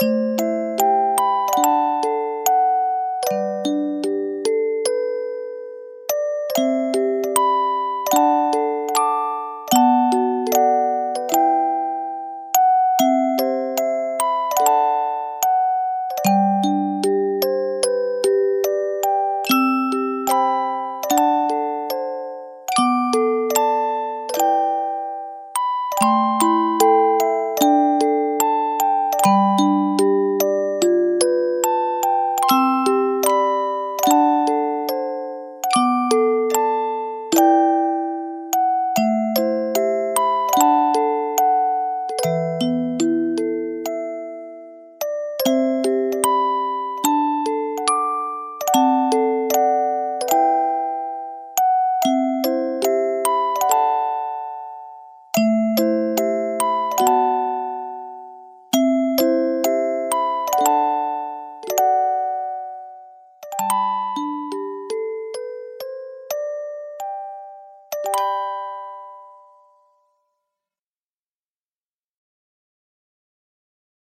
you